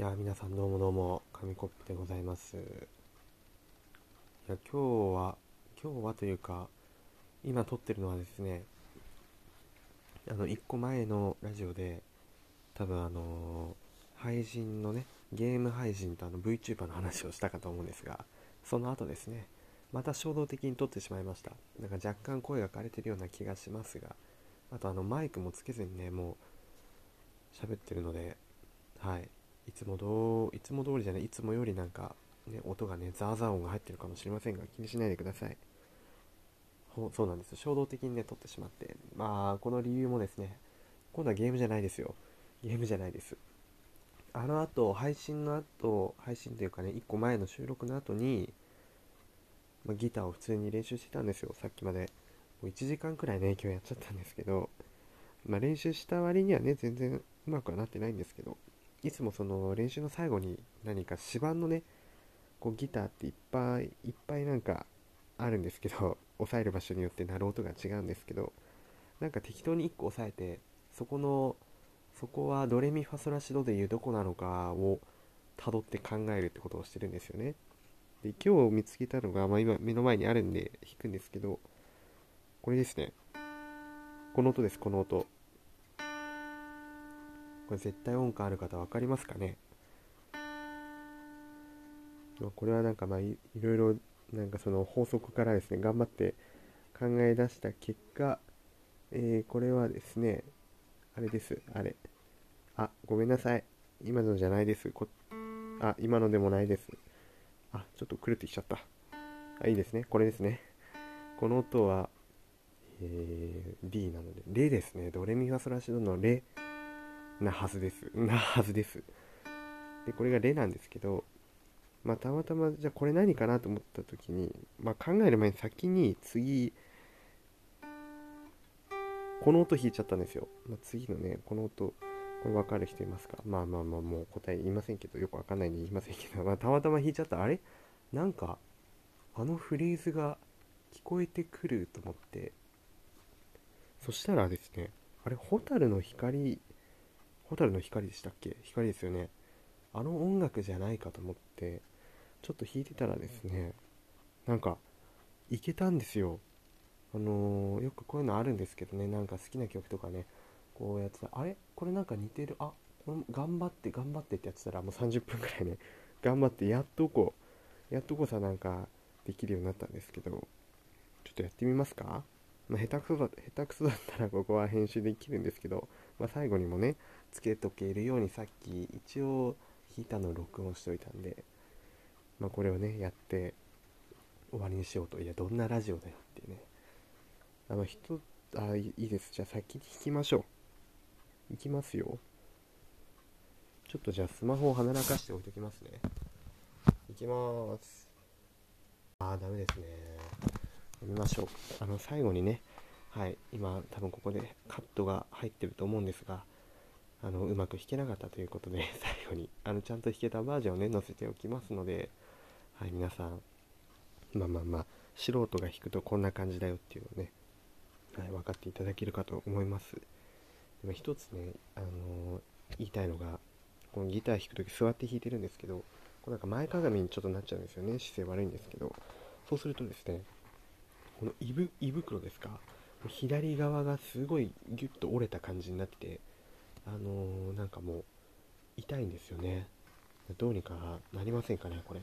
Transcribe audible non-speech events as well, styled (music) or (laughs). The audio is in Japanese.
いや皆さんどうもどうも紙コップでございます。いや今日は今日はというか今撮ってるのはですねあの1個前のラジオで多分あの配信のねゲーム配信とあの VTuber の話をしたかと思うんですがその後ですねまた衝動的に撮ってしまいました。なんか若干声が枯れてるような気がしますがあとあのマイクもつけずにねもう喋ってるのではい。いつもどいつも通りじゃないいつもよりなんか、ね、音がねザーザー音が入ってるかもしれませんが気にしないでください。ほそうなんです衝動的にね撮ってしまって。まあこの理由もですね今度はゲームじゃないですよ。ゲームじゃないです。あの後配信の後配信というかね1個前の収録の後に、まあ、ギターを普通に練習してたんですよ。さっきまで。もう1時間くらいね今日やっちゃったんですけど。まあ練習した割にはね全然うまくはなってないんですけど。いつもその練習の最後に何か指板のねこうギターっていっぱいいっぱいなんかあるんですけど (laughs) 押さえる場所によって鳴る音が違うんですけどなんか適当に1個押さえてそこのそこはドレミファソラシドでいうどこなのかをたどって考えるってことをしてるんですよね。で今日見つけたのが、まあ、今目の前にあるんで弾くんですけどこれですね。この音ですこの音。これ絶対音感ある方分かりますかね？これはなんかまあいろいろなんかその法則からですね頑張って考え出した結果、えー、これはですねあれです。あれ。あごめんなさい。今のじゃないです。こあ今のでもないです。あちょっと狂ってきちゃった。あいいですね。これですね。この音は、えー、D なのでレですね。ドレミファソラシドのレ。なはずです。なはずです。で、これがレなんですけど、まあ、たまたま、じゃあこれ何かなと思った時に、まあ、考える前に先に次、この音弾いちゃったんですよ。まあ、次のね、この音、これ分かる人いますか？まあまあまあ、もう答え言いませんけど、よくわかんないんで言いませんけど、まあ、たまたま弾いちゃった。あれ？なんか、あのフレーズが聞こえてくると思って、そしたらですね、あれ、蛍の光蛍の光でしたっけ？光ですよね。あの音楽じゃないかと思ってちょっと弾いてたらですねなんかいけたんですよ。あのー、よくこういうのあるんですけどねなんか好きな曲とかねこうやってたあれ？これなんか似てる？あこれ頑張って頑張ってってやってたらもう30分くらいね (laughs) 頑張ってやっとこうやっとこさなんかできるようになったんですけどちょっとやってみますか？まあ、下手くそだ下手くそだったらここは編集できるんですけど、まあ、最後にもねつけとけるようにさっき一応弾いたのを録音しておいたんで、まあ、これをねやって終わりにしようと。いやどんなラジオだよっていうね。あの人あいいです。じゃあ先に弾きましょう。いきますよ。ちょっとじゃあスマホをはならかして置いときますね。いきます。あーダメですね。見ましょう。あの最後にね。はい。今多分ここでカットが入ってると思うんですがあのうまく弾けなかったということで (laughs) 最後にあのちゃんと弾けたバージョンをね載せておきますので、はい、皆さんまあまあまあ素人が弾くとこんな感じだよっていうのね、はい、分かっていただけるかと思います。でも一つね、あのー、言いたいのがこのギター弾く時座って弾いてるんですけどこうなんか前かがみにちょっとなっちゃうんですよね姿勢悪いんですけどそうするとですねこの胃袋ですか左側がすごいギュッと折れた感じになっててあのー、なんかもう痛いんですよね。どうにかなりませんかねこれ。